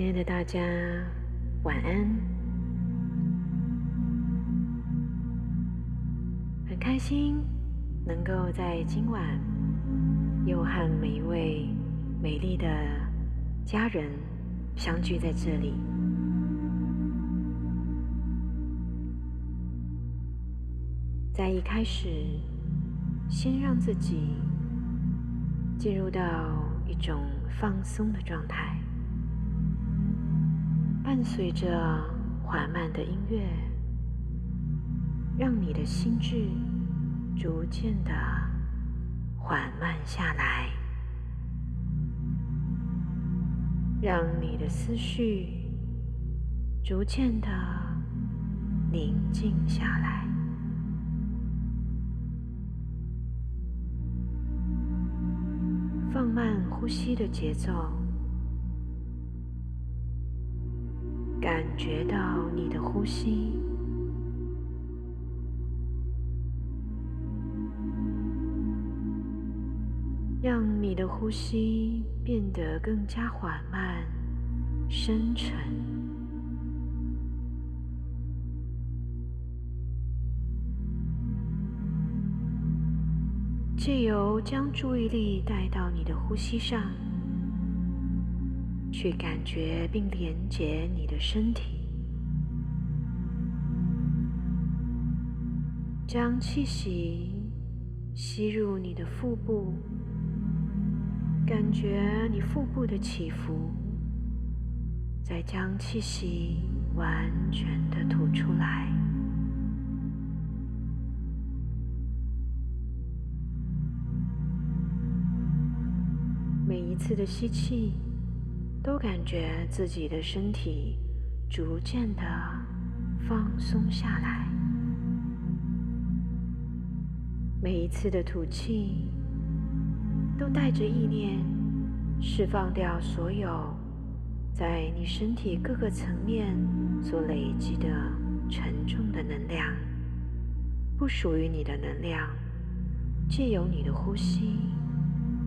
亲爱的大家，晚安。很开心能够在今晚又和每一位美丽的家人相聚在这里。在一开始，先让自己进入到一种放松的状态。伴随着缓慢的音乐，让你的心智逐渐的缓慢下来，让你的思绪逐渐的宁静下来，放慢呼吸的节奏。感觉到你的呼吸，让你的呼吸变得更加缓慢、深沉。借由将注意力带到你的呼吸上。去感觉并连接你的身体，将气息吸入你的腹部，感觉你腹部的起伏，再将气息完全的吐出来。每一次的吸气。都感觉自己的身体逐渐的放松下来，每一次的吐气都带着意念释放掉所有在你身体各个层面所累积的沉重的能量，不属于你的能量，借由你的呼吸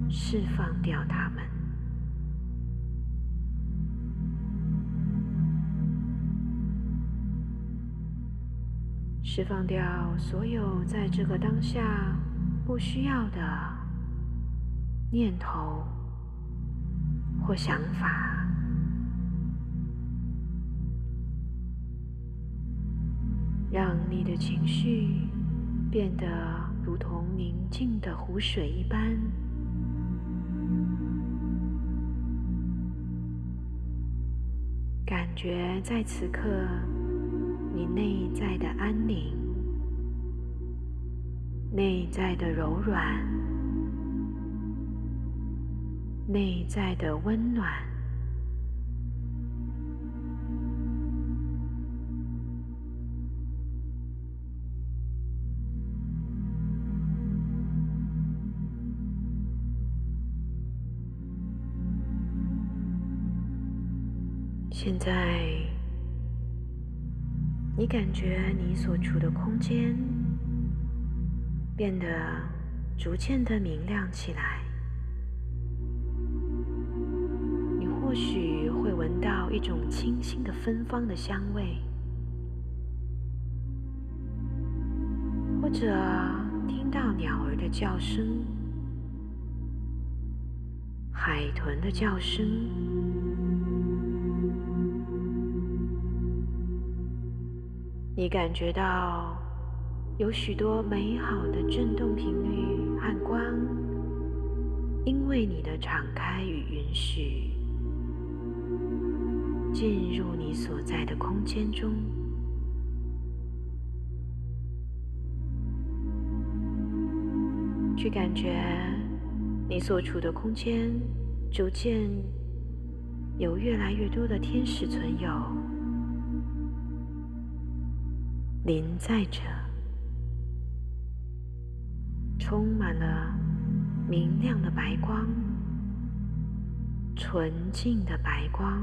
释放掉它们。释放掉所有在这个当下不需要的念头或想法，让你的情绪变得如同宁静的湖水一般，感觉在此刻。你内在的安宁，内在的柔软，内在的温暖。现在。你感觉你所处的空间变得逐渐的明亮起来，你或许会闻到一种清新的芬芳的香味，或者听到鸟儿的叫声、海豚的叫声。你感觉到有许多美好的振动频率和光，因为你的敞开与允许，进入你所在的空间中，去感觉你所处的空间逐渐有越来越多的天使存有。临在着，充满了明亮的白光，纯净的白光，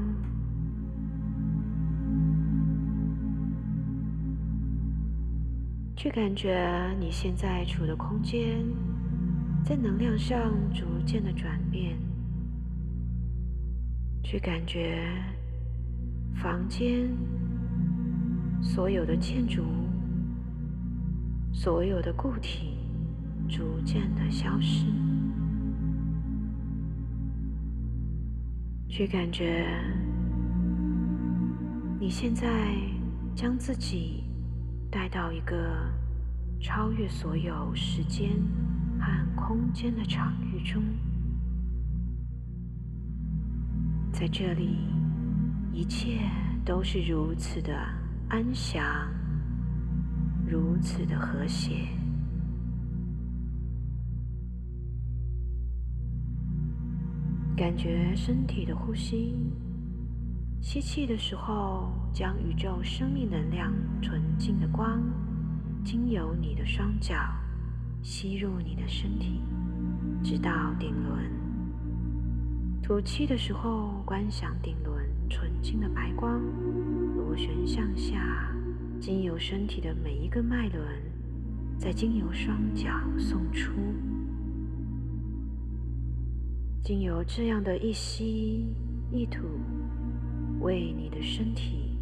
去感觉你现在处的空间在能量上逐渐的转变，去感觉房间、所有的建筑物、所有的固体逐渐的消失，去感觉你现在将自己带到一个超越所有时间和空间的场域中。在这里，一切都是如此的安详，如此的和谐。感觉身体的呼吸，吸气的时候，将宇宙生命能量纯净的光，经由你的双脚吸入你的身体，直到顶轮。吐气的时候，观想顶轮纯净的白光螺旋向下，经由身体的每一个脉轮，再经由双脚送出。经由这样的一吸一吐，为你的身体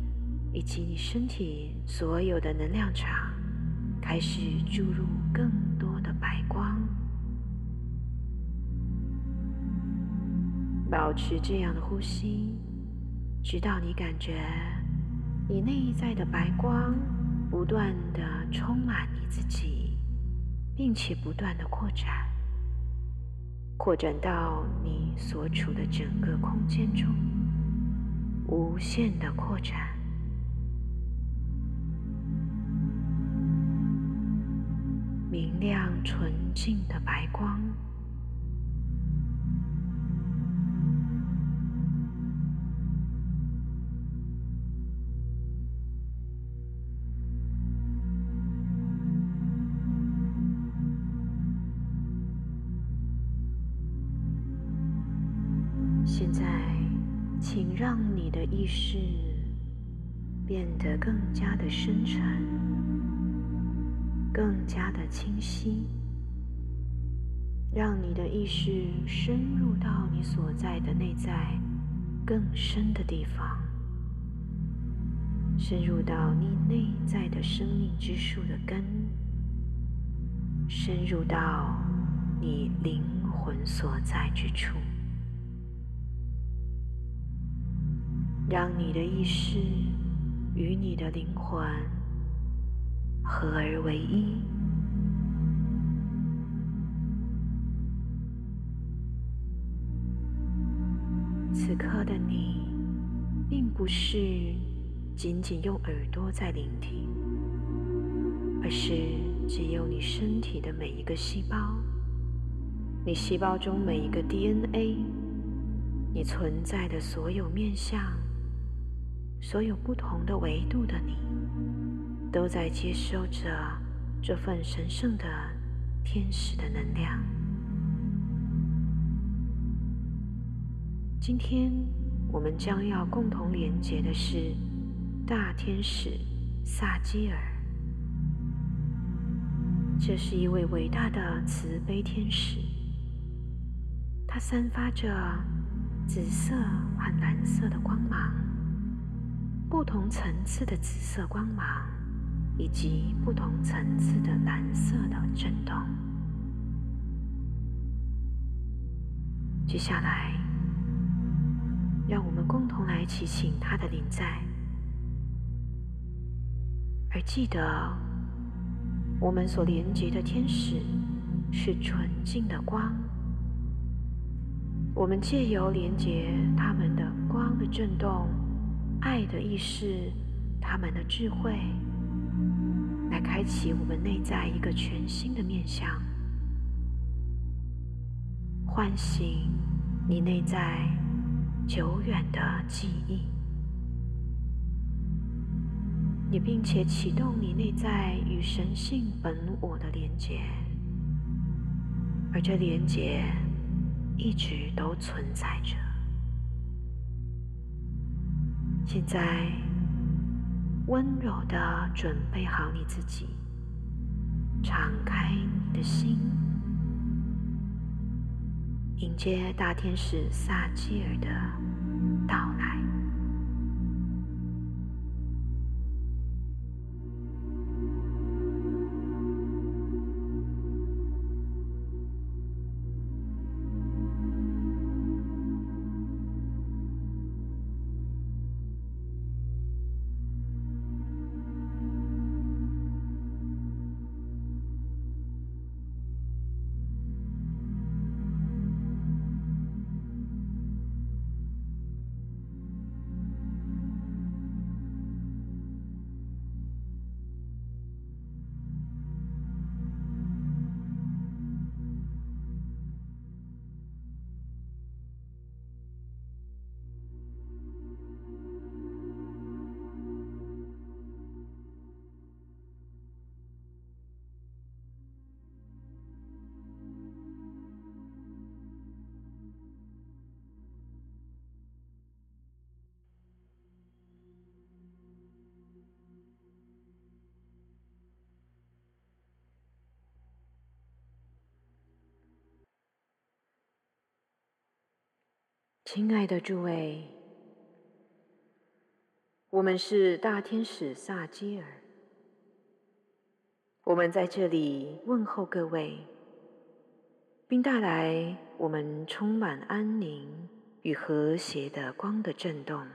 以及你身体所有的能量场开始注入更多的白光。保持这样的呼吸，直到你感觉你内在的白光不断的充满你自己，并且不断的扩展，扩展到你所处的整个空间中，无限的扩展，明亮纯净的白光。识变得更加的深沉，更加的清晰。让你的意识深入到你所在的内在更深的地方，深入到你内在的生命之树的根，深入到你灵魂所在之处。让你的意识与你的灵魂合而为一。此刻的你，并不是仅仅用耳朵在聆听，而是只有你身体的每一个细胞，你细胞中每一个 DNA，你存在的所有面相。所有不同的维度的你，都在接收着这份神圣的天使的能量。今天我们将要共同连接的是大天使萨基尔。这是一位伟大的慈悲天使，他散发着紫色和蓝色的光芒。不同层次的紫色光芒，以及不同层次的蓝色的震动。接下来，让我们共同来祈请他的临在，而记得，我们所连接的天使是纯净的光。我们借由连接他们的光的震动。爱的意识，他们的智慧，来开启我们内在一个全新的面向，唤醒你内在久远的记忆，你并且启动你内在与神性本我的连接，而这连接一直都存在着。现在，温柔的准备好你自己，敞开你的心，迎接大天使萨基尔的到来。亲爱的诸位，我们是大天使萨基尔，我们在这里问候各位，并带来我们充满安宁与和谐的光的震动。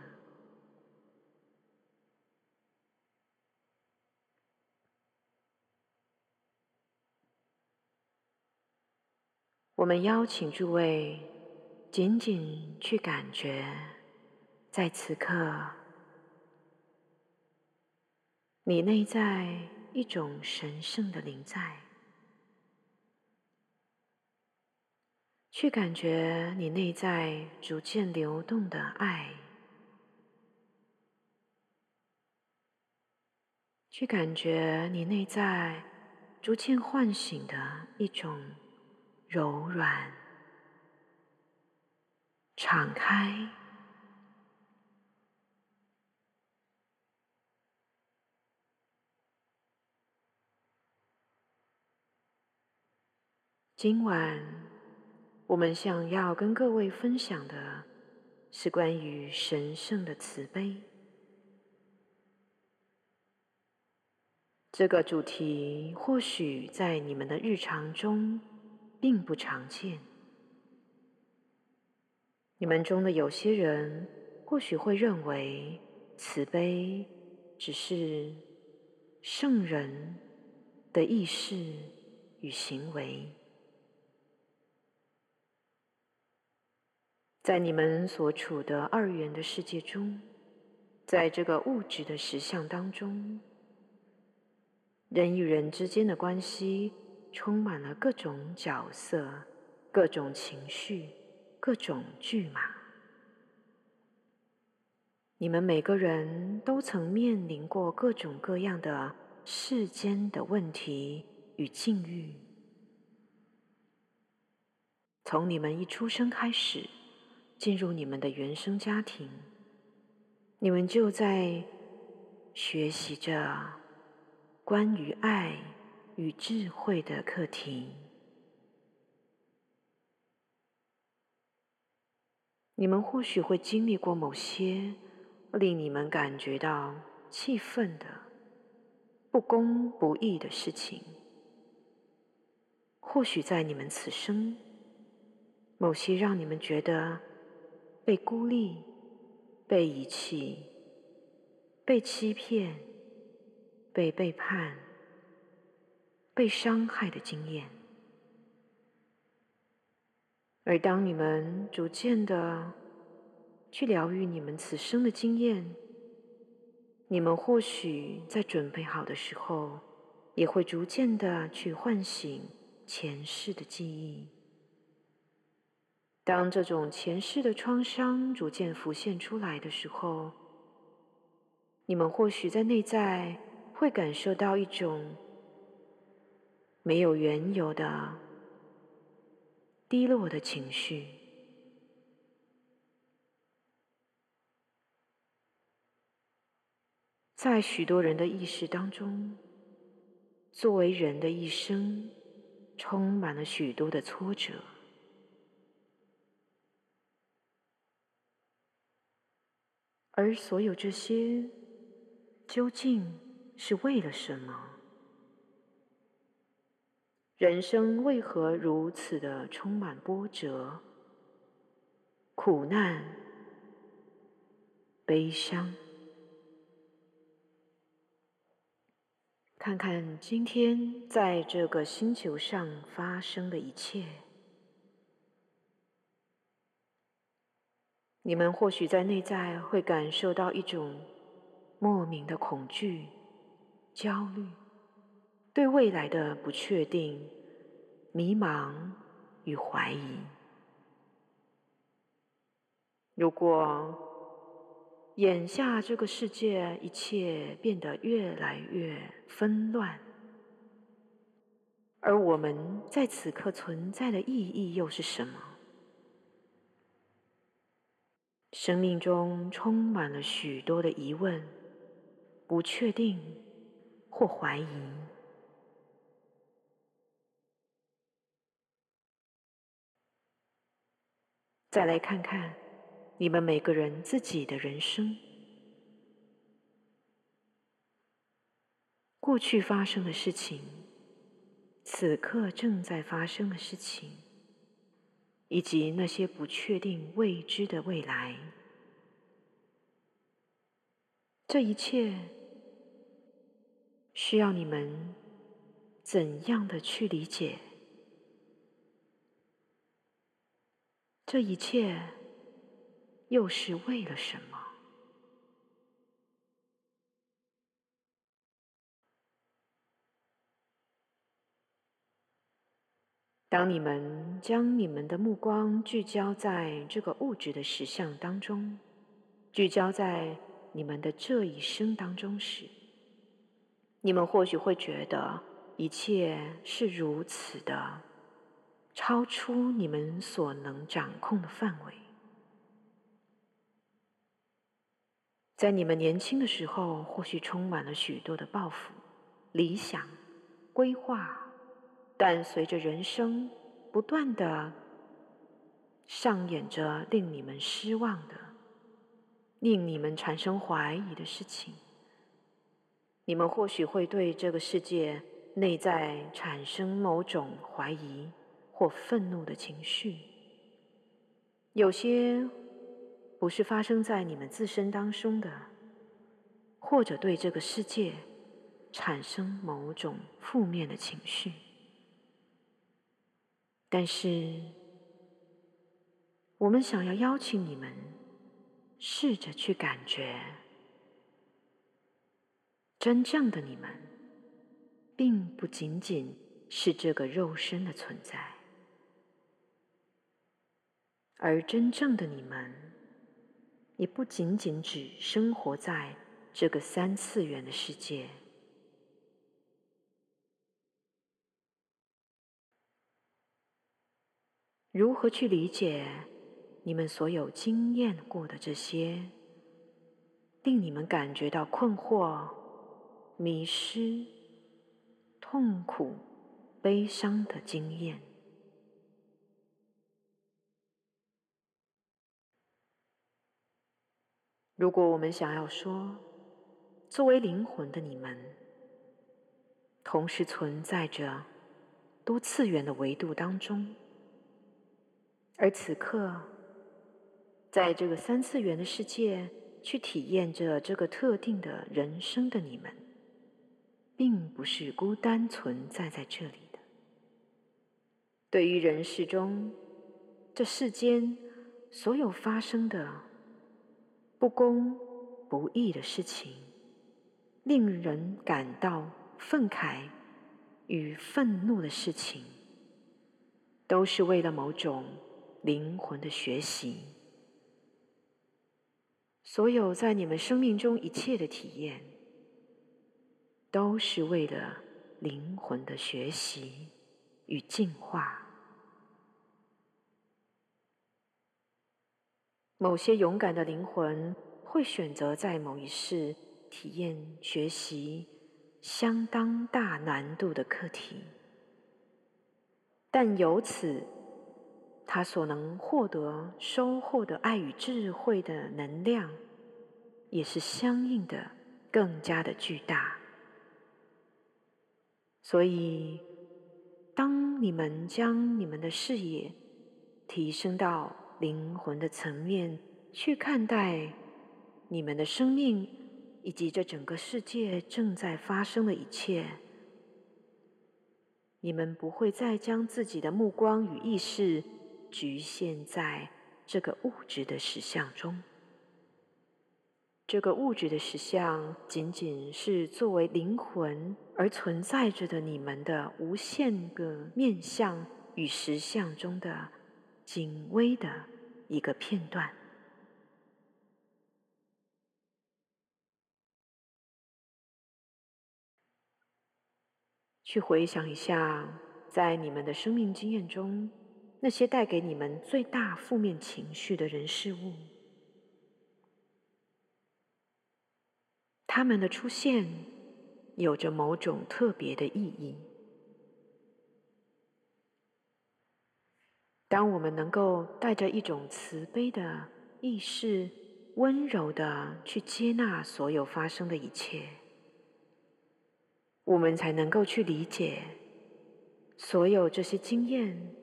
我们邀请诸位仅仅去感觉，在此刻，你内在一种神圣的灵在，去感觉你内在逐渐流动的爱，去感觉你内在逐渐唤醒的一种。柔软，敞开。今晚我们想要跟各位分享的是关于神圣的慈悲这个主题，或许在你们的日常中。并不常见。你们中的有些人或许会认为，慈悲只是圣人的意识与行为。在你们所处的二元的世界中，在这个物质的实相当中，人与人之间的关系。充满了各种角色、各种情绪、各种剧码。你们每个人都曾面临过各种各样的世间的问题与境遇。从你们一出生开始，进入你们的原生家庭，你们就在学习着关于爱。与智慧的课题，你们或许会经历过某些令你们感觉到气愤的不公不义的事情。或许在你们此生，某些让你们觉得被孤立、被遗弃、被欺骗、被背叛。被伤害的经验，而当你们逐渐的去疗愈你们此生的经验，你们或许在准备好的时候，也会逐渐的去唤醒前世的记忆。当这种前世的创伤逐渐浮现出来的时候，你们或许在内在会感受到一种。没有缘由的低落的情绪，在许多人的意识当中，作为人的一生，充满了许多的挫折，而所有这些，究竟是为了什么？人生为何如此的充满波折、苦难、悲伤？看看今天在这个星球上发生的一切，你们或许在内在会感受到一种莫名的恐惧、焦虑。对未来的不确定、迷茫与怀疑。如果眼下这个世界一切变得越来越纷乱，而我们在此刻存在的意义又是什么？生命中充满了许多的疑问、不确定或怀疑。再来看看你们每个人自己的人生，过去发生的事情，此刻正在发生的事情，以及那些不确定未知的未来，这一切需要你们怎样的去理解？这一切又是为了什么？当你们将你们的目光聚焦在这个物质的实相当中，聚焦在你们的这一生当中时，你们或许会觉得一切是如此的。超出你们所能掌控的范围。在你们年轻的时候，或许充满了许多的抱负、理想、规划，但随着人生不断的上演着令你们失望的、令你们产生怀疑的事情，你们或许会对这个世界内在产生某种怀疑。或愤怒的情绪，有些不是发生在你们自身当中的，或者对这个世界产生某种负面的情绪。但是，我们想要邀请你们试着去感觉，真正的你们，并不仅仅是这个肉身的存在。而真正的你们，也不仅仅只生活在这个三次元的世界。如何去理解你们所有经验过的这些，令你们感觉到困惑、迷失、痛苦、悲伤的经验？如果我们想要说，作为灵魂的你们，同时存在着多次元的维度当中，而此刻，在这个三次元的世界去体验着这个特定的人生的你们，并不是孤单存在在这里的。对于人世中这世间所有发生的。不公不义的事情，令人感到愤慨与愤怒的事情，都是为了某种灵魂的学习。所有在你们生命中一切的体验，都是为了灵魂的学习与进化。某些勇敢的灵魂会选择在某一世体验学习相当大难度的课题，但由此他所能获得收获的爱与智慧的能量，也是相应的更加的巨大。所以，当你们将你们的视野提升到。灵魂的层面去看待你们的生命，以及这整个世界正在发生的一切，你们不会再将自己的目光与意识局限在这个物质的实相中。这个物质的实相仅仅是作为灵魂而存在着的，你们的无限个面相与实相中的。精微的一个片段，去回想一下，在你们的生命经验中，那些带给你们最大负面情绪的人事物，他们的出现有着某种特别的意义。当我们能够带着一种慈悲的意识温柔的去接纳所有发生的一切，我们才能够去理解，所有这些经验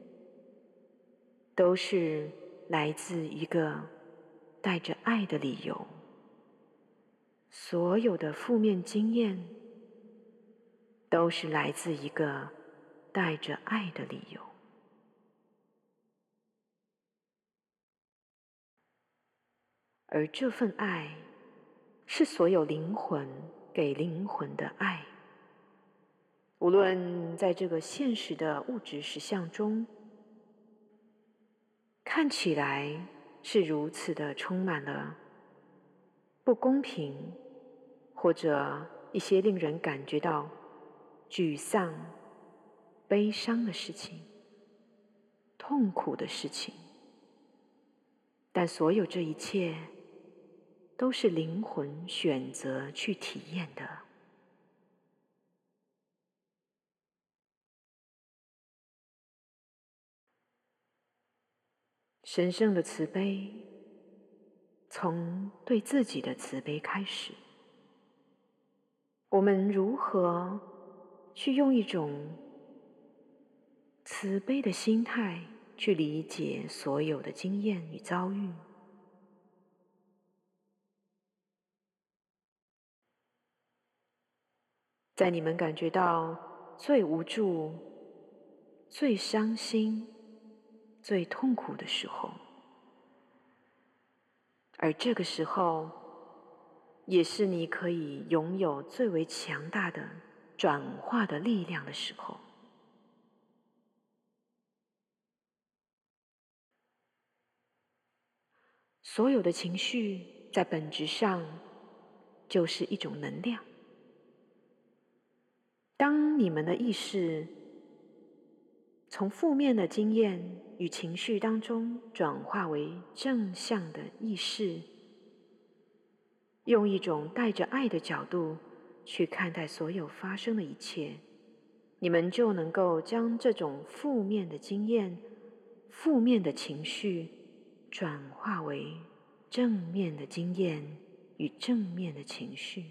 都是来自一个带着爱的理由。所有的负面经验都是来自一个带着爱的理由，而这份爱是所有灵魂给灵魂的爱。无论在这个现实的物质实相中，看起来是如此的充满了不公平。或者一些令人感觉到沮丧、悲伤的事情、痛苦的事情，但所有这一切都是灵魂选择去体验的。神圣的慈悲，从对自己的慈悲开始。我们如何去用一种慈悲的心态去理解所有的经验与遭遇？在你们感觉到最无助、最伤心、最痛苦的时候，而这个时候。也是你可以拥有最为强大的转化的力量的时候。所有的情绪在本质上就是一种能量。当你们的意识从负面的经验与情绪当中转化为正向的意识。用一种带着爱的角度去看待所有发生的一切，你们就能够将这种负面的经验、负面的情绪转化为正面的经验与正面的情绪，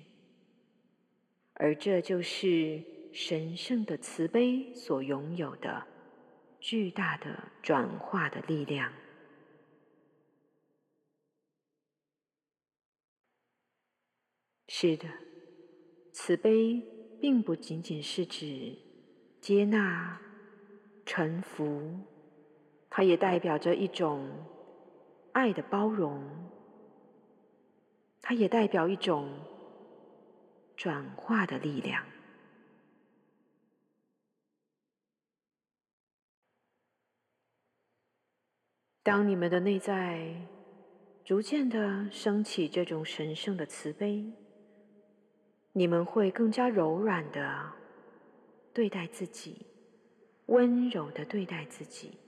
而这就是神圣的慈悲所拥有的巨大的转化的力量。是的，慈悲并不仅仅是指接纳、臣服，它也代表着一种爱的包容，它也代表一种转化的力量。当你们的内在逐渐的升起这种神圣的慈悲。你们会更加柔软的对待自己，温柔的对待自己，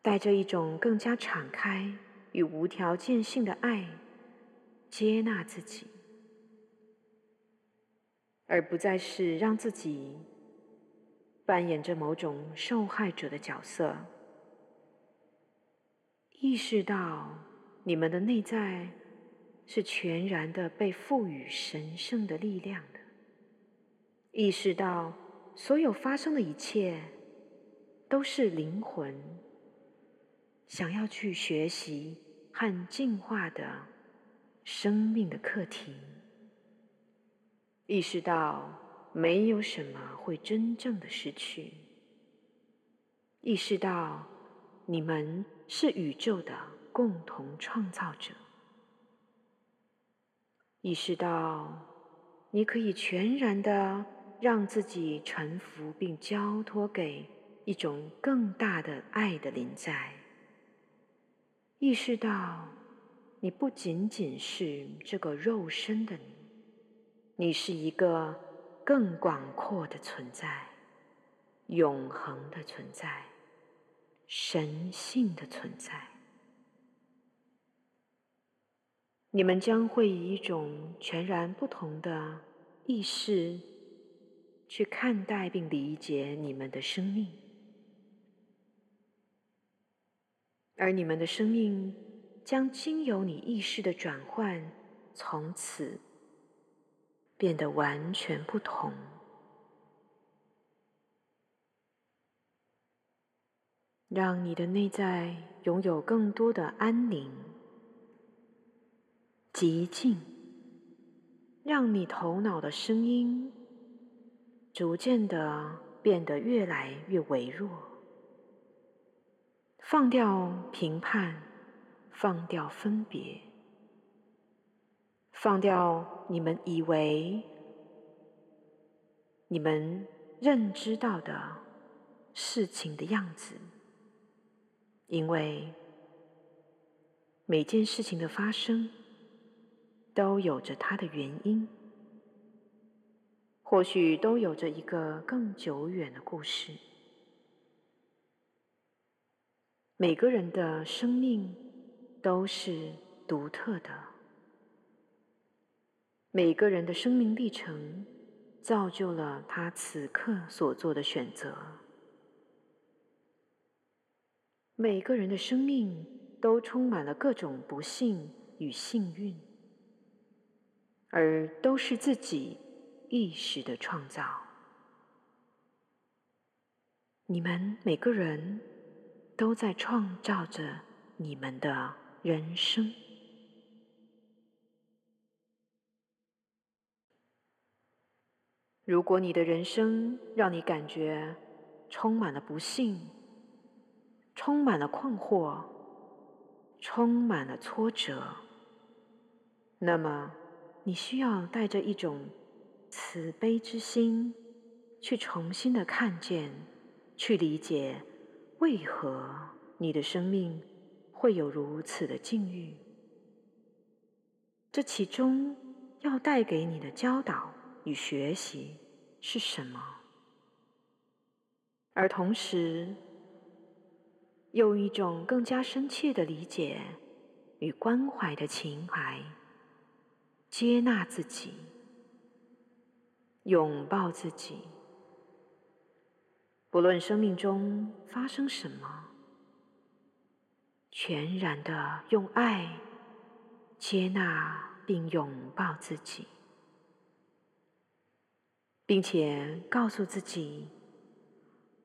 带着一种更加敞开与无条件性的爱接纳自己，而不再是让自己扮演着某种受害者的角色。意识到你们的内在。是全然的被赋予神圣的力量的，意识到所有发生的一切都是灵魂想要去学习和进化的生命的课题，意识到没有什么会真正的失去，意识到你们是宇宙的共同创造者。意识到，你可以全然的让自己臣服，并交托给一种更大的爱的临在。意识到，你不仅仅是这个肉身的你，你是一个更广阔的存在，永恒的存在，神性的存在。你们将会以一种全然不同的意识去看待并理解你们的生命，而你们的生命将经由你意识的转换，从此变得完全不同。让你的内在拥有更多的安宁、寂静，让你头脑的声音逐渐的变得越来越微弱，放掉评判，放掉分别，放掉你们以为、你们认知到的事情的样子。因为每件事情的发生都有着它的原因，或许都有着一个更久远的故事。每个人的生命都是独特的，每个人的生命历程造就了他此刻所做的选择。每个人的生命都充满了各种不幸与幸运，而都是自己意识的创造。你们每个人都在创造着你们的人生。如果你的人生让你感觉充满了不幸，充满了困惑，充满了挫折。那么，你需要带着一种慈悲之心，去重新的看见，去理解为何你的生命会有如此的境遇。这其中要带给你的教导与学习是什么？而同时。用一种更加深切的理解与关怀的情怀，接纳自己，拥抱自己。不论生命中发生什么，全然的用爱接纳并拥抱自己，并且告诉自己。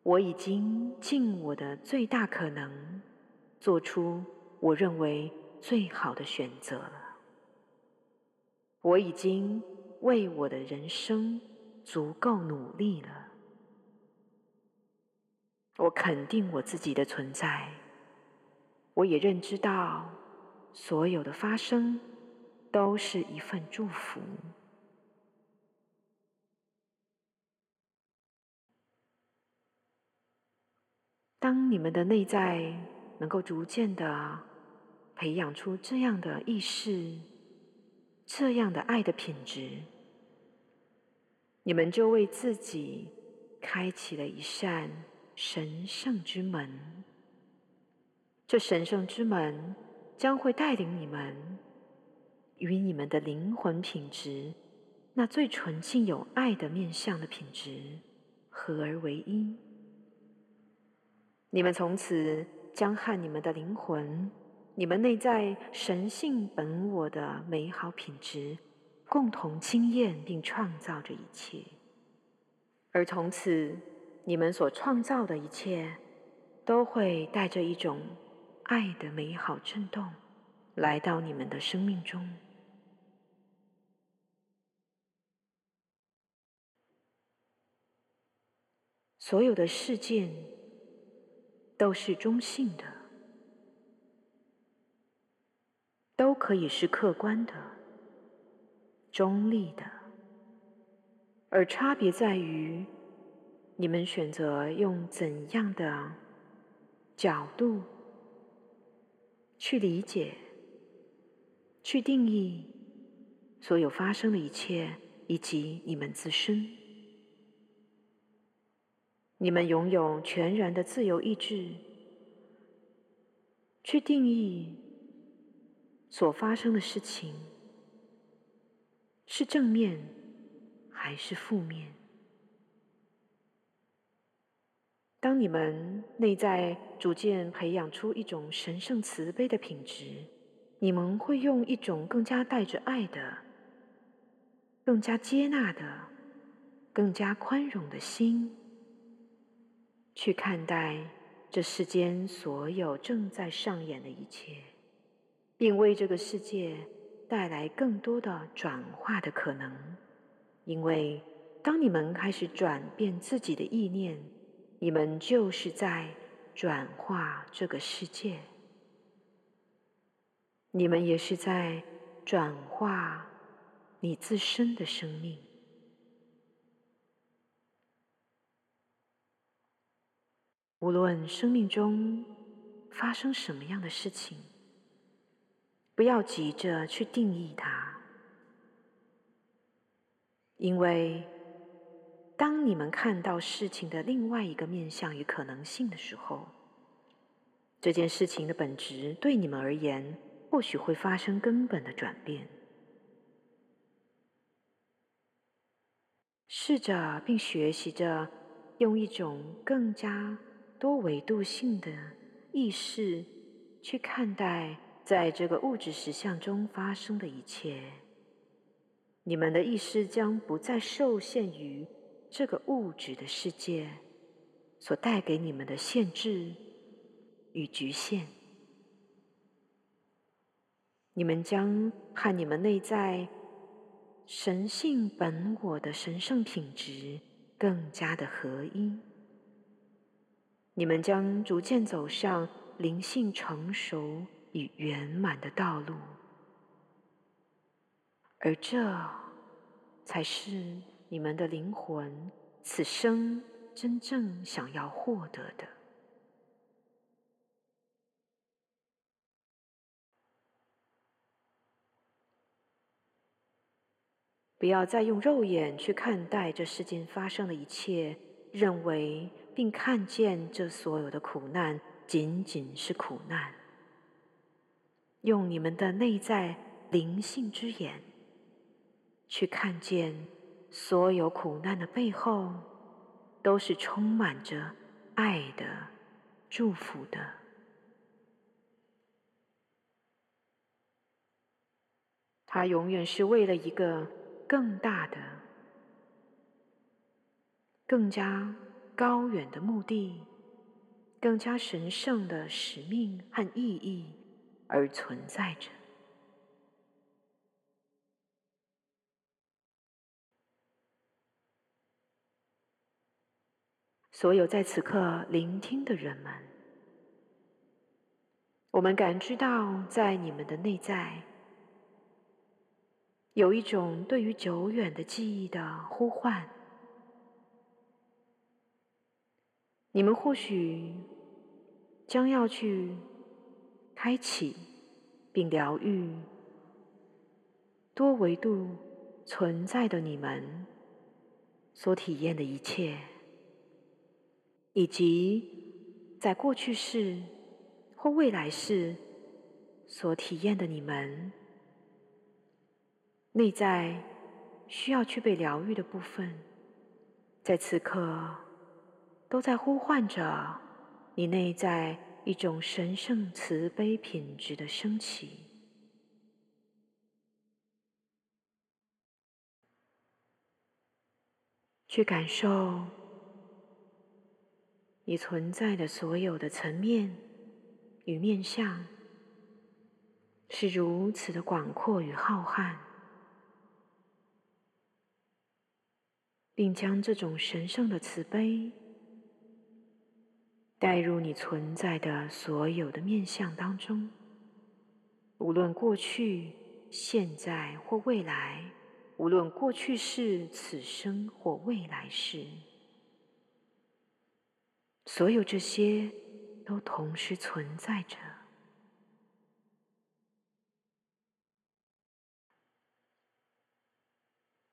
我已经尽我的最大可能，做出我认为最好的选择了。我已经为我的人生足够努力了。我肯定我自己的存在，我也认知到所有的发生都是一份祝福。当你们的内在能够逐渐的培养出这样的意识、这样的爱的品质，你们就为自己开启了一扇神圣之门。这神圣之门将会带领你们与你们的灵魂品质，那最纯净有爱的面相的品质合而为一。你们从此将和你们的灵魂、你们内在神性本我的美好品质共同经验并创造着一切，而从此你们所创造的一切都会带着一种爱的美好震动来到你们的生命中。所有的事件。都是中性的，都可以是客观的、中立的，而差别在于你们选择用怎样的角度去理解、去定义所有发生的一切，以及你们自身。你们拥有全然的自由意志，去定义所发生的事情是正面还是负面。当你们内在逐渐培养出一种神圣慈悲的品质，你们会用一种更加带着爱的、更加接纳的、更加宽容的心，去看待这世间所有正在上演的一切，并为这个世界带来更多的转化的可能。因为当你们开始转变自己的意念，你们就是在转化这个世界，你们也是在转化你自身的生命。无论生命中发生什么样的事情，不要急着去定义它，因为。当你们看到事情的另外一个面向与可能性的时候，这件事情的本质对你们而言或许会发生根本的转变。试着并学习着用一种更加多维度性的意识去看待在这个物质实相中发生的一切，你们的意识将不再受限于。这个物质的世界所带给你们的限制与局限，你们将和你们内在神性本我的神圣品质更加的合一。你们将逐渐走上灵性成熟与圆满的道路，而这才是。你们的灵魂此生真正想要获得的，不要再用肉眼去看待这世间发生的一切，认为并看见这所有的苦难仅仅是苦难。用你们的内在灵性之眼去看见。所有苦难的背后，都是充满着爱的祝福的。它永远是为了一个更大的、更加高远的目的、更加神圣的使命和意义而存在着。所有在此刻聆听的人们，我们感知到，在你们的内在有一种对于久远的记忆的呼唤。你们或许将要去开启并疗愈多维度存在的你们所体验的一切。以及在过去式或未来式所体验的你们内在需要去被疗愈的部分，在此刻都在呼唤着你内在一种神圣慈悲品质的升起，去感受。你存在的所有的层面与面相，是如此的广阔与浩瀚，并将这种神圣的慈悲带入你存在的所有的面相当中，无论过去、现在或未来，无论过去是、此生或未来世。所有这些都同时存在着。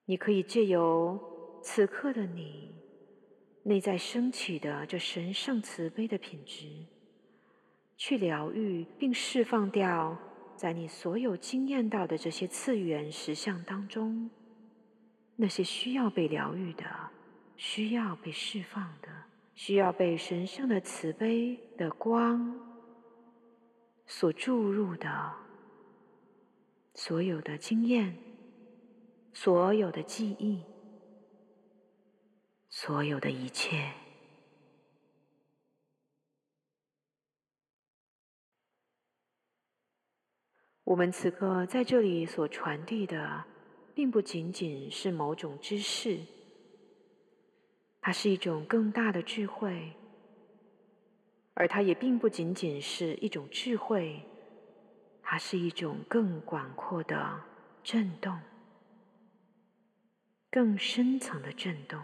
你可以借由此刻的你内在升起的这神圣慈悲的品质，去疗愈并释放掉在你所有经验到的这些次元实相当中那些需要被疗愈的、需要被释放的。需要被神圣的慈悲的光所注入的所有的经验、所有的记忆、所有的一切。我们此刻在这里所传递的，并不仅仅是某种知识。它是一种更大的智慧，而它也并不仅仅是一种智慧，它是一种更广阔的震动，更深层的震动。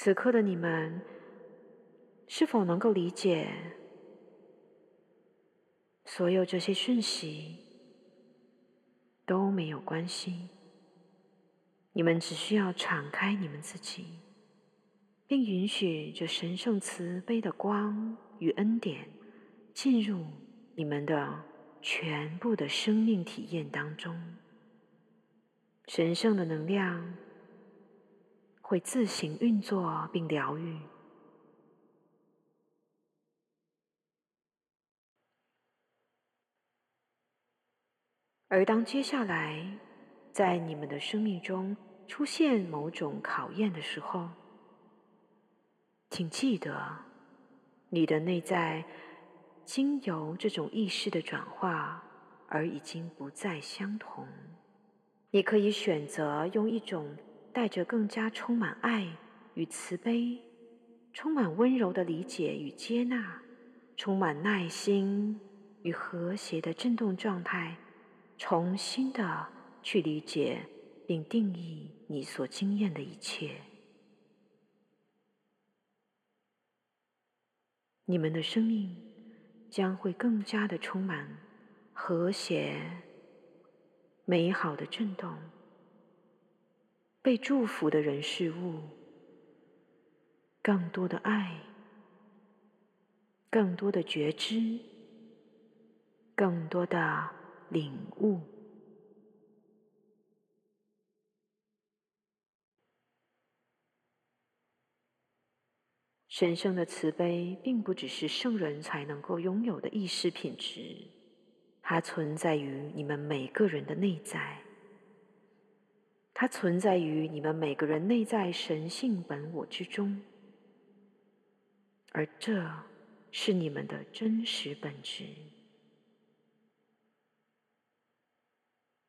此刻的你们，是否能够理解所有这些讯息？都没有关系，你们只需要敞开你们自己，并允许这神圣慈悲的光与恩典进入你们的全部的生命体验当中。神圣的能量会自行运作并疗愈。而当接下来在你们的生命中出现某种考验的时候，请记得，你的内在经由这种意识的转化而已经不再相同。你可以选择用一种带着更加充满爱与慈悲、充满温柔的理解与接纳、充满耐心与和谐的振动状态。重新的去理解并定义你所经验的一切，你们的生命将会更加的充满和谐、美好的震动，被祝福的人事物，更多的爱，更多的觉知，更多的。领悟，神圣的慈悲，并不只是圣人才能够拥有的意识品质，它存在于你们每个人的内在，它存在于你们每个人内在神性本我之中，而这是你们的真实本质。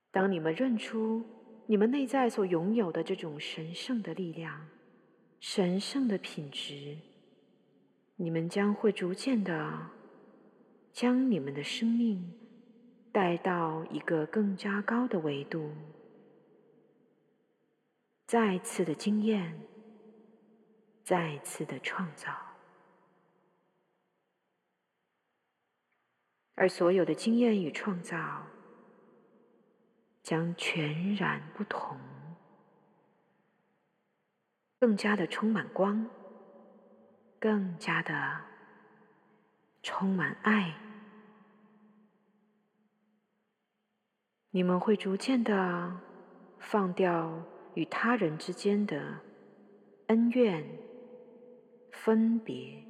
当你们认出你们内在所拥有的这种神圣的力量、神圣的品质，你们将会逐渐的将你们的生命带到一个更加高的维度，再次的经验，再次的创造，而所有的经验与创造。将全然不同，更加的充满光，更加的充满爱。你们会逐渐的放掉与他人之间的恩怨、分别，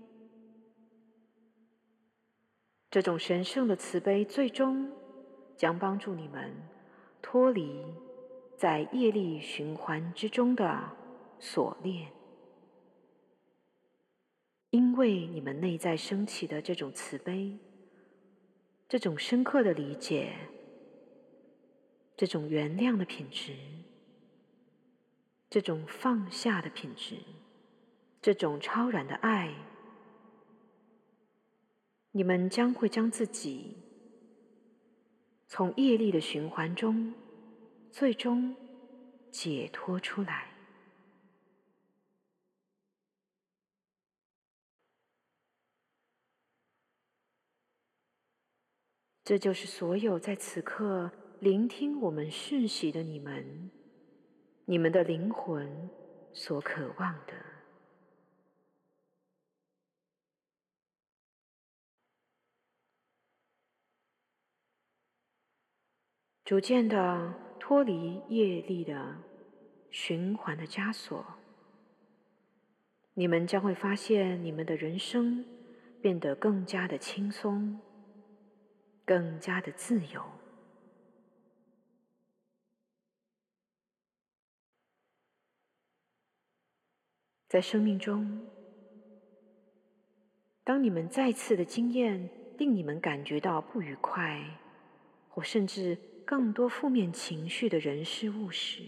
这种神圣的慈悲，最终将帮助你们。脱离在业力循环之中的锁链，因为你们内在升起的这种慈悲、这种深刻的理解、这种原谅的品质、这种放下的品质、这种超然的爱，你们将会将自己。从业力的循环中，最终解脱出来。这就是所有在此刻聆听我们讯息的你们，你们的灵魂所渴望的。逐渐的脱离业力的循环的枷锁，你们将会发现你们的人生变得更加的轻松，更加的自由。在生命中，当你们再次的经验令你们感觉到不愉快，或甚至更多负面情绪的人事物时，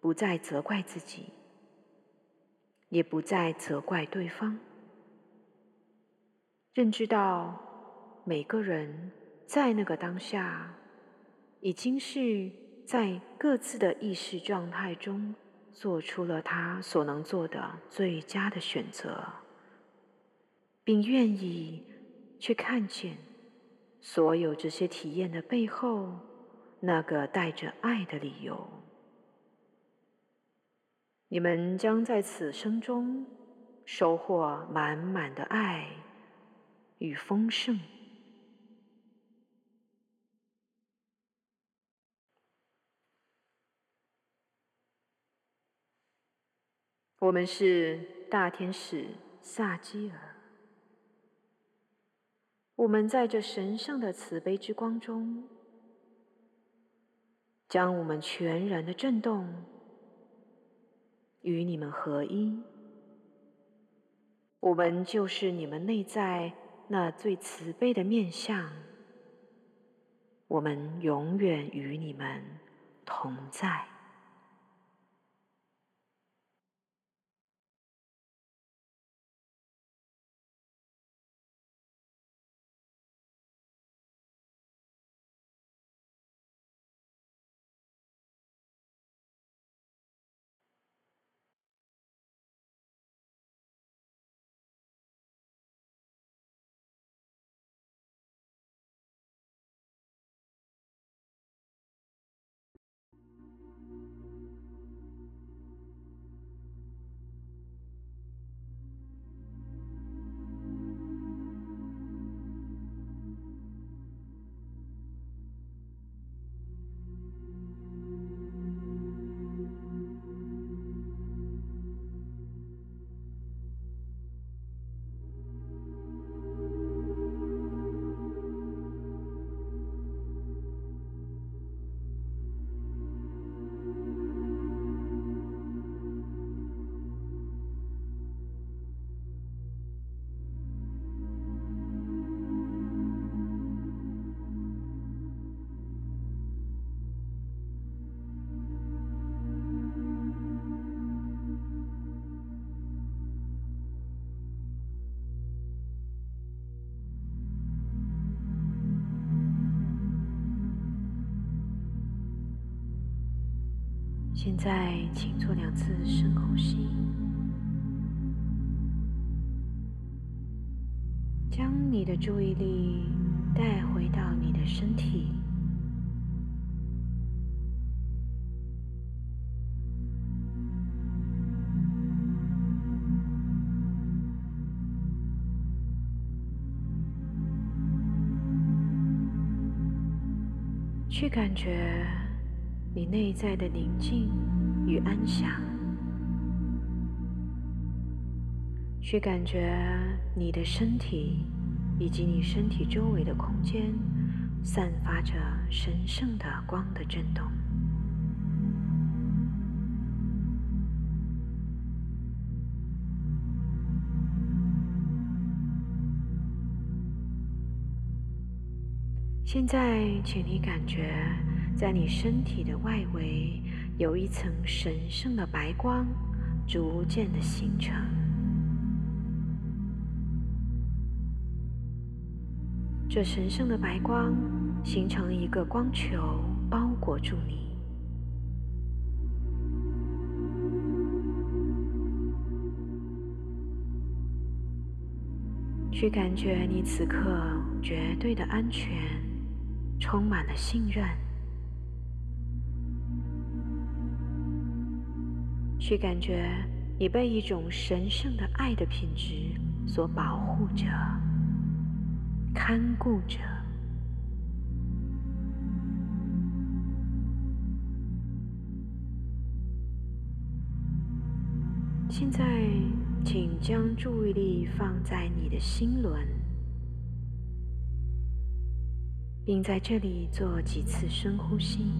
不再责怪自己，也不再责怪对方，认知到每个人在那个当下，已经是在各自的意识状态中。做出了他所能做的最佳的选择，并愿意去看见所有这些体验的背后那个带着爱的理由。你们将在此生中收获满满的爱与丰盛。我们是大天使萨基尔，我们在这神圣的慈悲之光中，将我们全然的震动与你们合一。我们就是你们内在那最慈悲的面相，我们永远与你们同在。现在，请做两次深呼吸，将你的注意力带回到你的身体，去感觉。你内在的宁静与安详，去感觉你的身体以及你身体周围的空间散发着神圣的光的震动。现在，请你感觉。在你身体的外围，有一层神圣的白光逐渐的形成。这神圣的白光形成一个光球，包裹住你。去感觉你此刻绝对的安全，充满了信任。去感觉你被一种神圣的爱的品质所保护着看顾着。现在请将注意力放在你的心轮并在这里做几次深呼吸。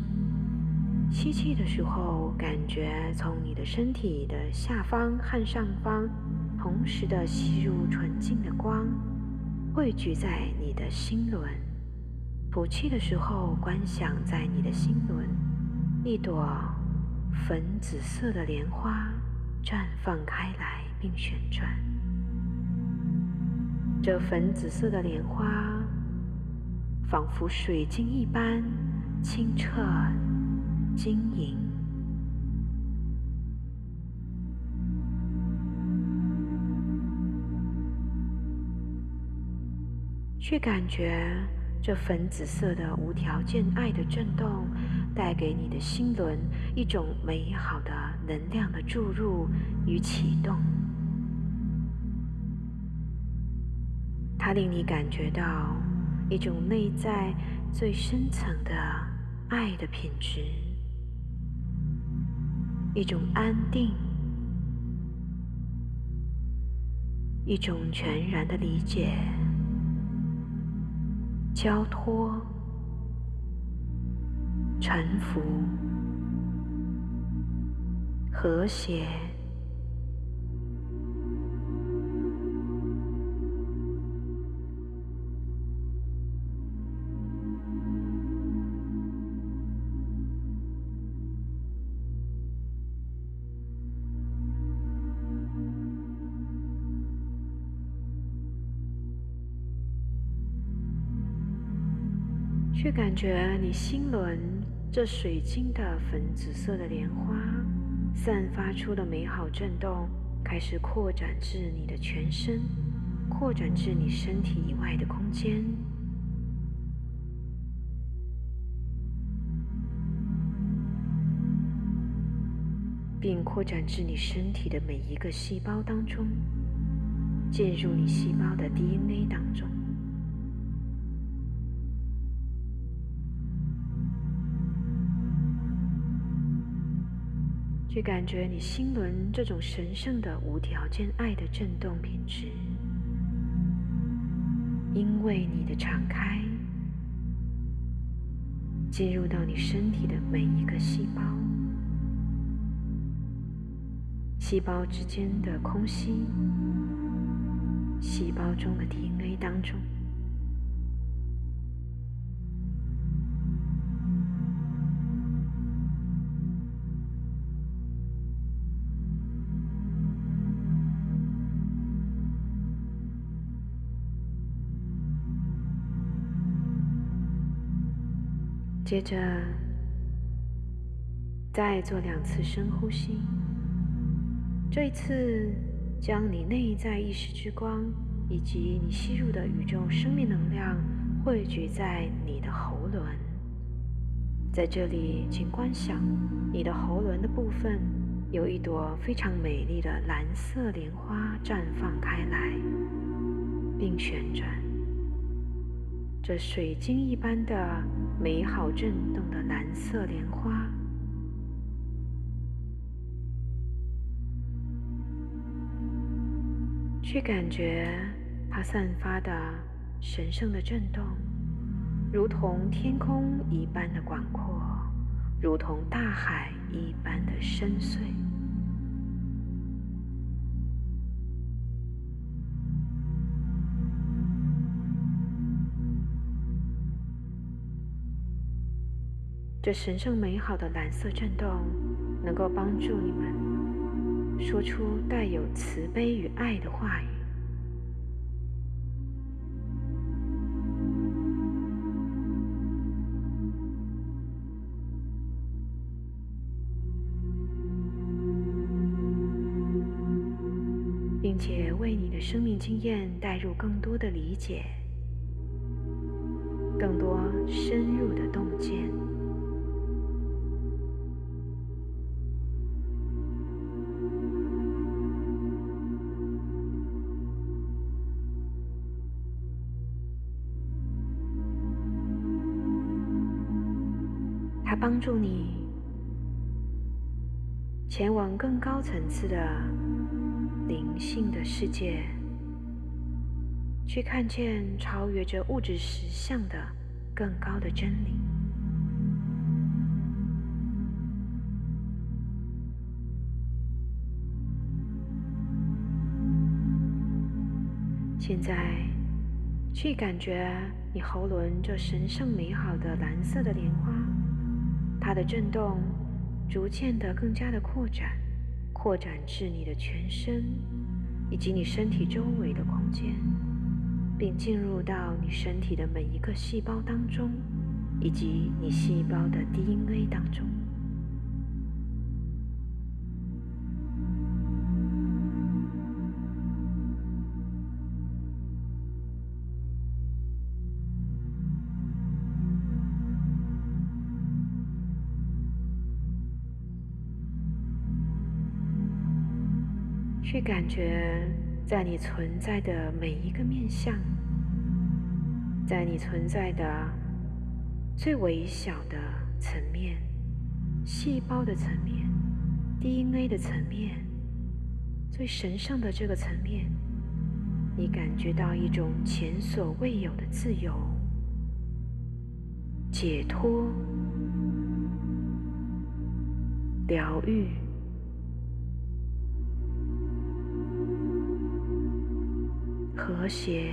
吸气的时候，感觉从你的身体的下方和上方同时的吸入纯净的光，汇聚在你的心轮。吐气的时候，观想在你的心轮一朵粉紫色的莲花绽放开来并旋转。这粉紫色的莲花仿佛水晶一般清澈。晶莹，去感觉这粉紫色的无条件爱的震动，带给你的心轮一种美好的能量的注入与启动。它令你感觉到一种内在最深层的爱的品质。一种安定，一种全然的理解、交托、臣服、和谐。感觉你心轮这水晶的粉紫色的莲花散发出的美好震动，开始扩展至你的全身，扩展至你身体以外的空间，并扩展至你身体的每一个细胞当中，进入你细胞的 DNA 当中。去感觉你心轮这种神圣的无条件爱的震动品质，因为你的敞开，进入到你身体的每一个细胞，细胞之间的空隙，细胞中的 DNA 当中。接着，再做两次深呼吸。这一次，将你内在意识之光以及你吸入的宇宙生命能量汇聚在你的喉轮。在这里，请观想你的喉轮的部分有一朵非常美丽的蓝色莲花绽放开来，并旋转。这水晶一般的美好震动的蓝色莲花，去感觉它散发的神圣的震动，如同天空一般的广阔，如同大海一般的深邃。这神圣美好的蓝色震动，能够帮助你们说出带有慈悲与爱的话语，并且为你的生命经验带入更多的理解，更多深入的洞见。帮助你前往更高层次的灵性的世界，去看见超越这物质实相的更高的真理。现在，去感觉你喉轮这神圣美好的蓝色的莲花，它的震动逐渐的更加的扩展，扩展至你的全身以及你身体周围的空间，并进入到你身体的每一个细胞当中，以及你细胞的 DNA 当中。去感觉，在你存在的每一个面相，在你存在的最微小的层面、细胞的层面、DNA 的层面、最神圣的这个层面，你感觉到一种前所未有的自由、解脱、疗愈。和谐、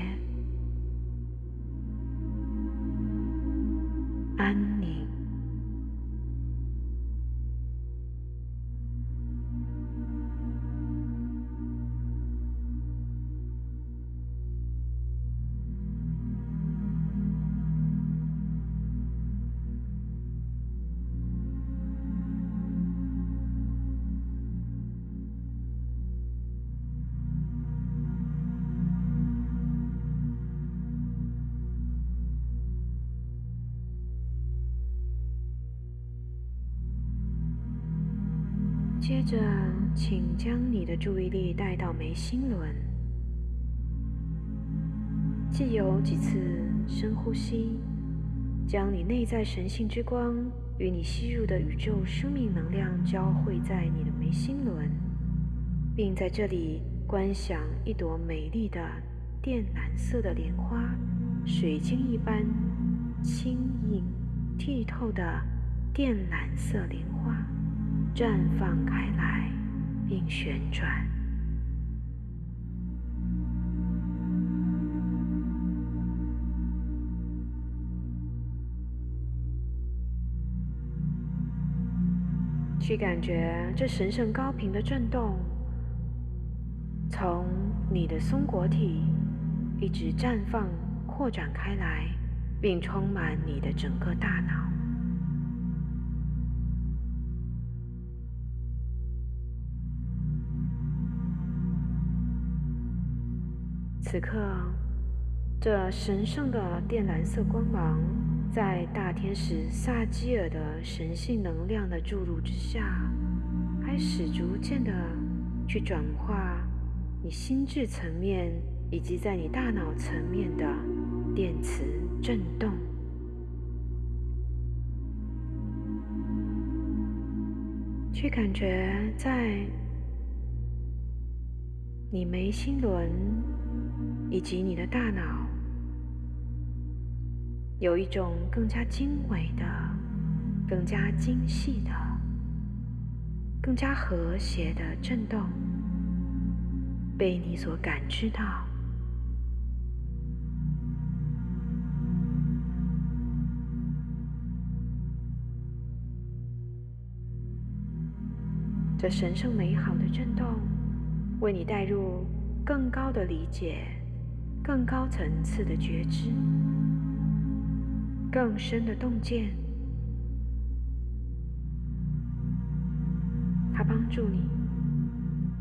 安。你的注意力带到眉心轮，既有几次深呼吸，将你内在神性之光与你吸入的宇宙生命能量交汇在你的眉心轮，并在这里观想一朵美丽的靛蓝色的莲花，水晶一般轻盈剔透的靛蓝色莲花。绽放开来，并旋转。去感觉这神圣高频的震动，从你的松果体一直绽放、扩展开来，并充满你的整个大脑。此刻，这神圣的靛蓝色光芒，在大天使萨基尔的神性能量的注入之下，开始逐渐的去转化你心智层面以及在你大脑层面的电磁振动，去感觉在你眉心轮。以及你的大脑有一种更加精微的、更加精细的、更加和谐的震动，被你所感知到。这神圣美好的震动，为你带入更高的理解。更高层次的觉知，更深的洞见，它帮助你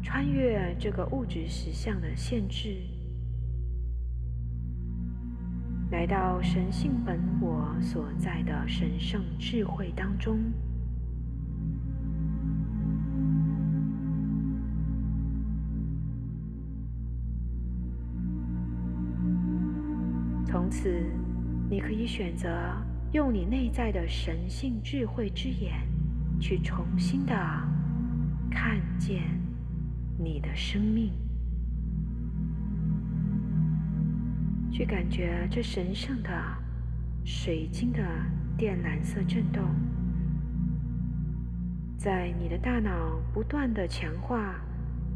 穿越这个物质实相的限制，来到神性本我所在的神圣智慧当中。此，你可以选择用你内在的神性智慧之眼，去重新的看见、你的生命，去感觉这神圣的水晶的靛蓝色震动，在你的大脑不断的强化、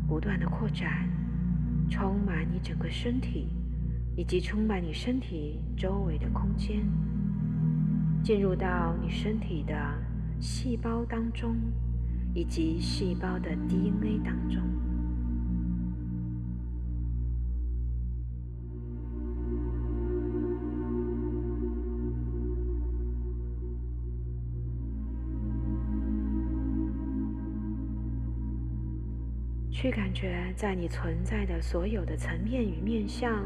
不断的扩展，充满你整个身体，以及充满你身体周围的空间，进入到你身体的细胞当中。以及细胞的 DNA 当中，去感觉在你存在的所有的层面与面相，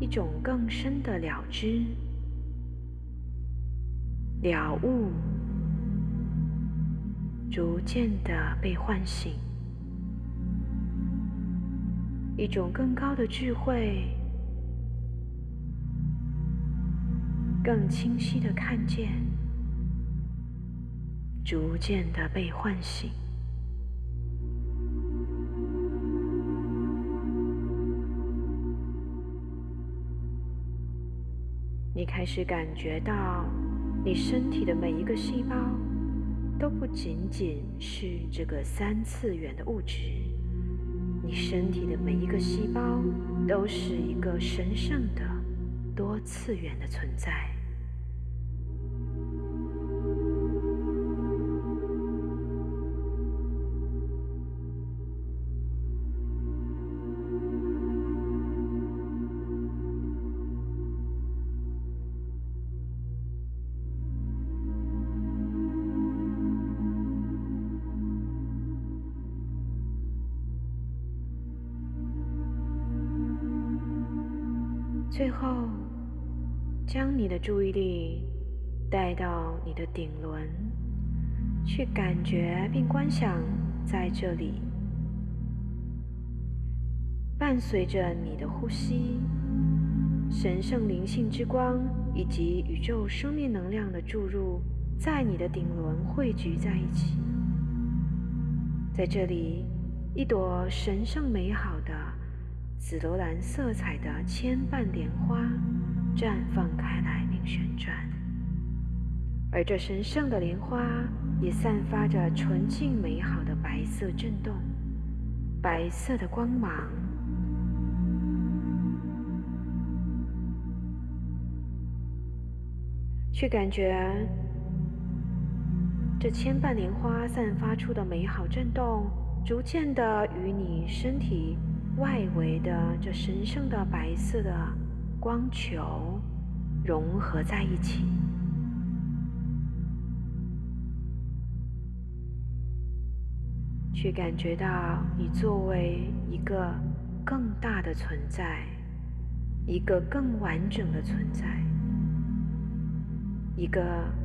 一种更深的了知、了悟。逐渐的被唤醒，一种更高的智慧，更清晰的看见，逐渐的被唤醒。你开始感觉到，你身体的每一个细胞。都不仅仅是这个三次元的物质，你身体的每一个细胞都是一个神圣的多次元的存在。的注意力带到你的顶轮，去感觉并观想在这里，伴随着你的呼吸，神圣灵性之光以及宇宙生命能量的注入，在你的顶轮汇聚在一起。在这里，一朵神圣美好的。紫罗兰色彩的千瓣莲花绽放开来旋转，而这神圣的莲花也散发着纯净美好的白色震动，白色的光芒。去感觉这千瓣莲花散发出的美好震动，逐渐的与你身体。外围的这神圣的白色的光球融合在一起，去感觉到你作为一个更大的存在，一个更完整的存在，一个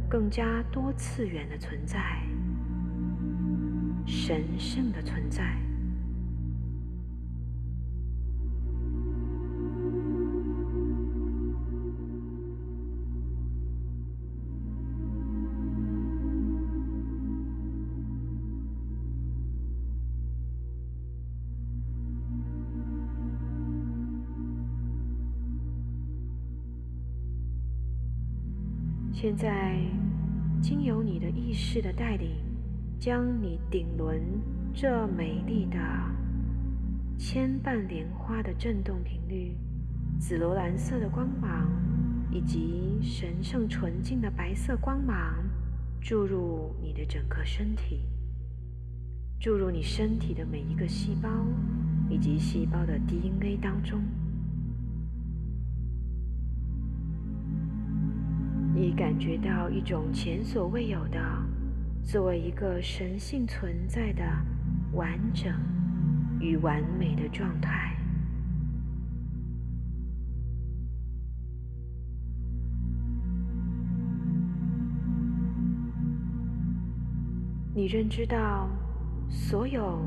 更加多次元的存在，神圣的存在。现在，经由你的意识的带领，将你顶轮这美丽的千瓣莲花的震动频率、紫罗兰色的光芒以及神圣纯净的白色光芒，注入你的整个身体，注入你身体的每一个细胞以及细胞的 DNA 当中。你感觉到一种前所未有的，作为一个神性存在的完整与完美的状态。你认知到，所有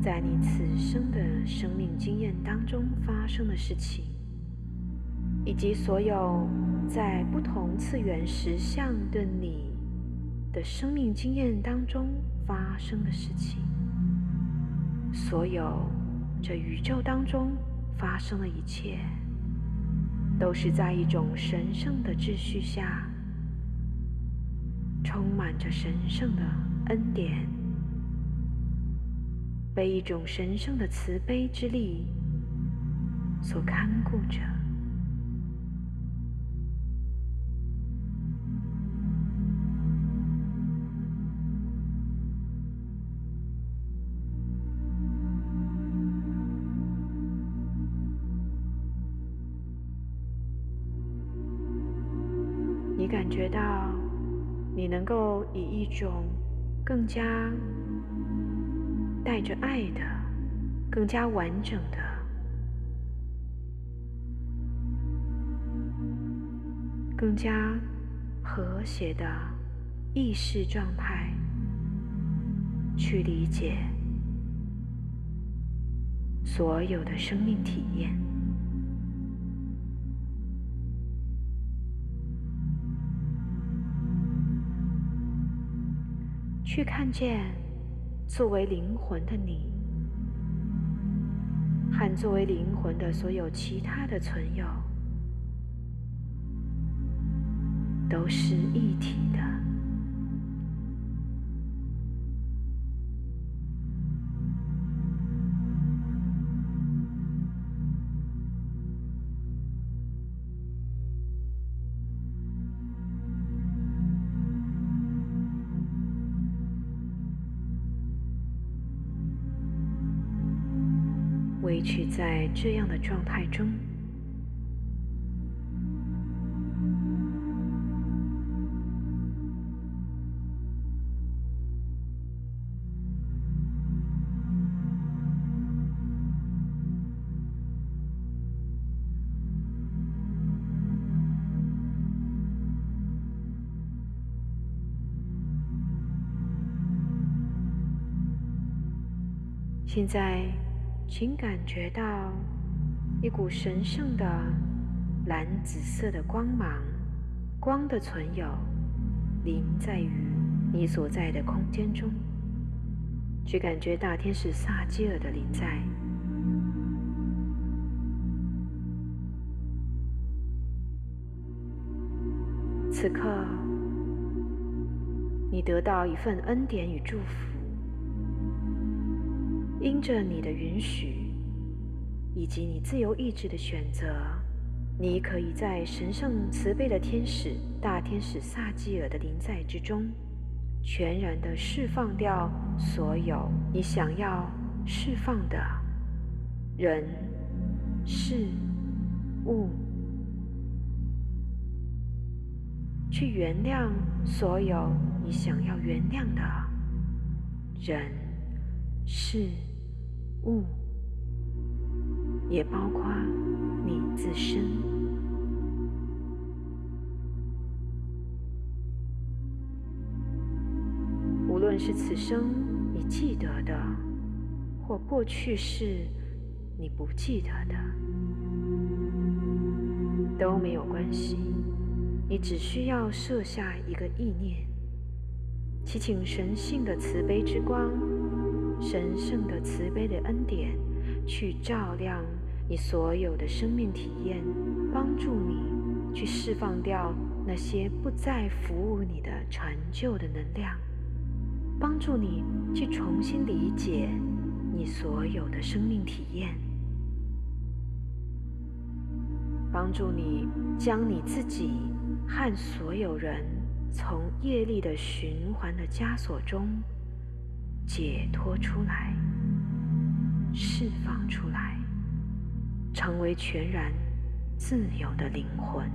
在你此生的生命经验当中发生的事情。以及所有在不同次元实相的你的生命经验当中发生的事情，所。所有这宇宙当中发生的一切，都是在一种神圣的秩序下，充满着神圣的恩典，被一种神圣的慈悲之力所看顾着。觉到，你能够以一种更加带着爱的、更加完整的、更加和谐的意识状态去理解所有的生命体验。去看见作为灵魂的你，和作为灵魂的所有其他的存有，都是一体的。维持在这样的状态中。现在。请感觉到一股神圣的蓝紫色的光芒，光的存有临在于你所在的空间中。去感觉大天使萨基尔的临在。此刻，你得到一份恩典与祝福。因着你的允许，以及你自由意志的选择，你可以在神圣慈悲的天使大天使萨基尔的临在之中，全然的释放掉所有你想要释放的人、事、物，去原谅所有你想要原谅的人、事。物，也包括你自身。无论是此生你记得的，或过去是你不记得的，都没有关系。你只需要设下一个意念，祈请神性的慈悲之光。神圣的慈悲的恩典，去照亮你所有的生命体验，帮助你去释放掉那些不再服务你的陈旧的能量，帮助你去重新理解你所有的生命体验，帮助你将你自己和所有人从业力的循环的枷锁中。解脱出来，释放出来，成为全然自由的灵魂。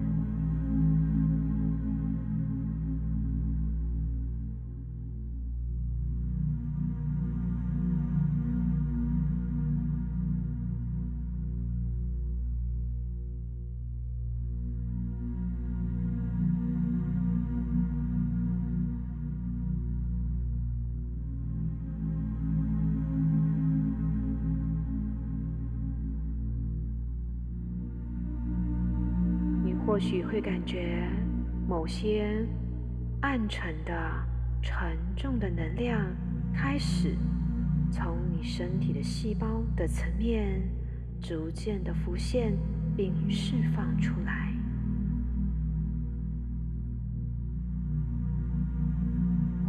或许会感觉某些暗沉的、沉重的能量开始从你身体的细胞的层面逐渐的浮现并释放出来。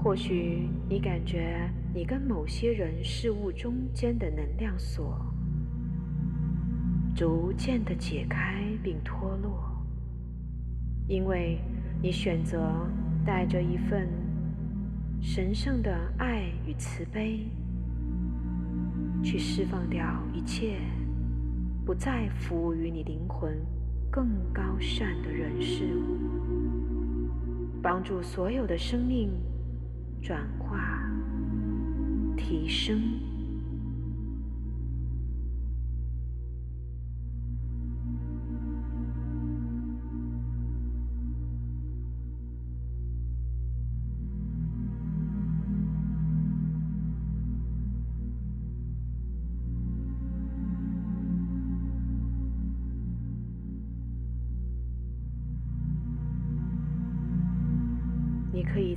或许你感觉你跟某些人事物中间的能量锁逐渐的解开并脱落，因为你选择带着一份神圣的爱与慈悲，去释放掉一切不再服务于你灵魂更高善的人事物，帮助所有的生命。转化，提升。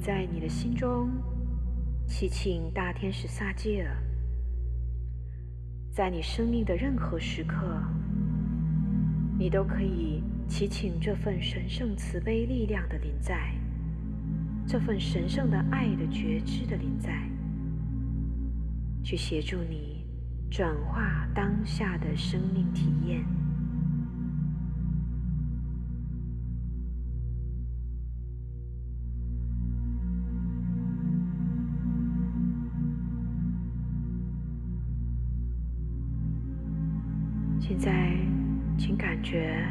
在你的心中祈请大天使萨基尔，在你生命的任何时刻，你都可以祈请这份神圣慈悲力量的临在，这份神圣的爱的觉知的临在，去协助你转化当下的生命体验。现在，请感觉，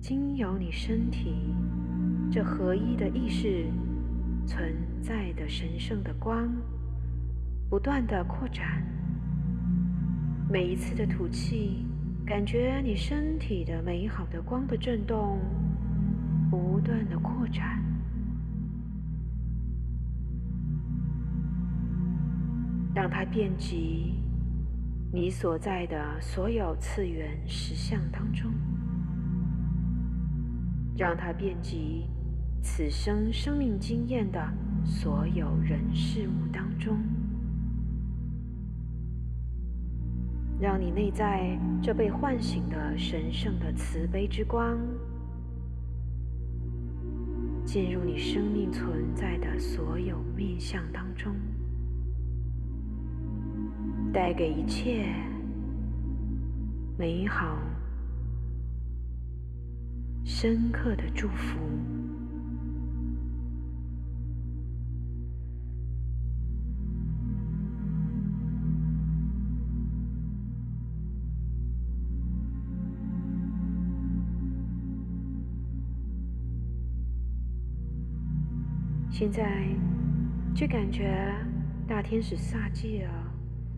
经由你身体这合一的意识存在的神圣的光，不断的扩展。每一次的吐气，感觉你身体的美好的光的震动，不断的扩展，让它遍及。你所在的所有次元实相当中，让它遍及此生生命经验的所有人事物当中，让你内在这被唤醒的神圣的慈悲之光，进入你生命存在的所有面相当中。带给一切美好、深刻的祝福。现在，就感觉大天使萨基尔。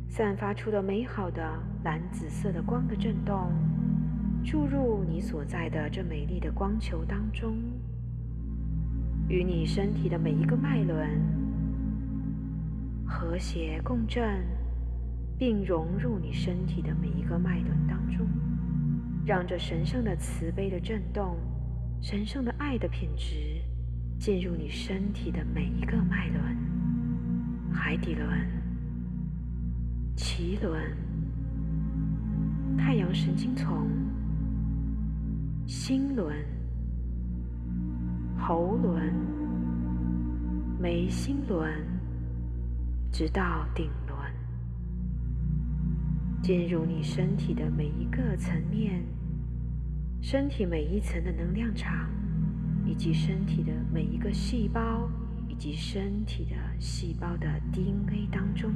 散发出的美好的蓝紫色的光的震动，注入你所在的这美丽的光球当中，与你身体的每一个脉轮和谐共振，并融入你身体的每一个脉轮当中，让这神圣的慈悲的震动、神圣的爱的品质进入你身体的每一个脉轮、海底轮。脐轮、太阳神经丛、心轮、喉轮、眉心轮，直到顶轮，进入你身体的每一个层面，身体每一层的能量场，以及身体的每一个细胞，以及身体的细胞的 DNA 当中。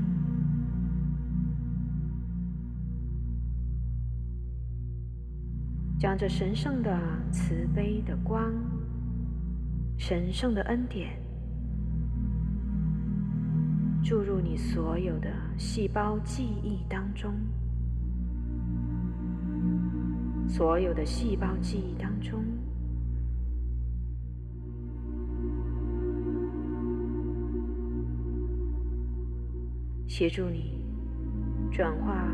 将这神圣的慈悲的光、神圣的恩典注入你所有的细胞记忆当中，所有的细胞记忆当中，协助你转化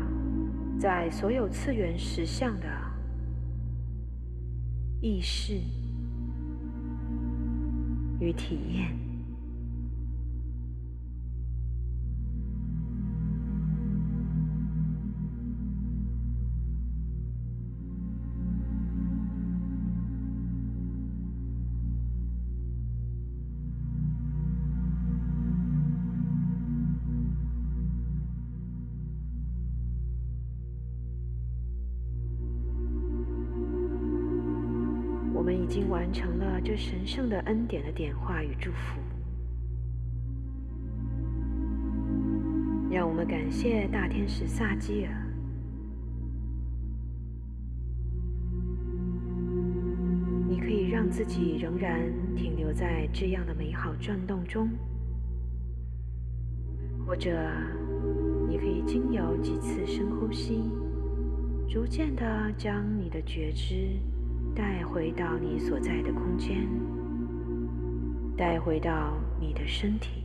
在所有次元实相的。意识与体验，神圣的恩典的点化与祝福。让我们感谢大天使萨基尔。你可以让自己仍然停留在这样的美好转动中，或者你可以经由几次深呼吸，逐渐的将你的觉知带回到你所在的空间，带回到你的身体。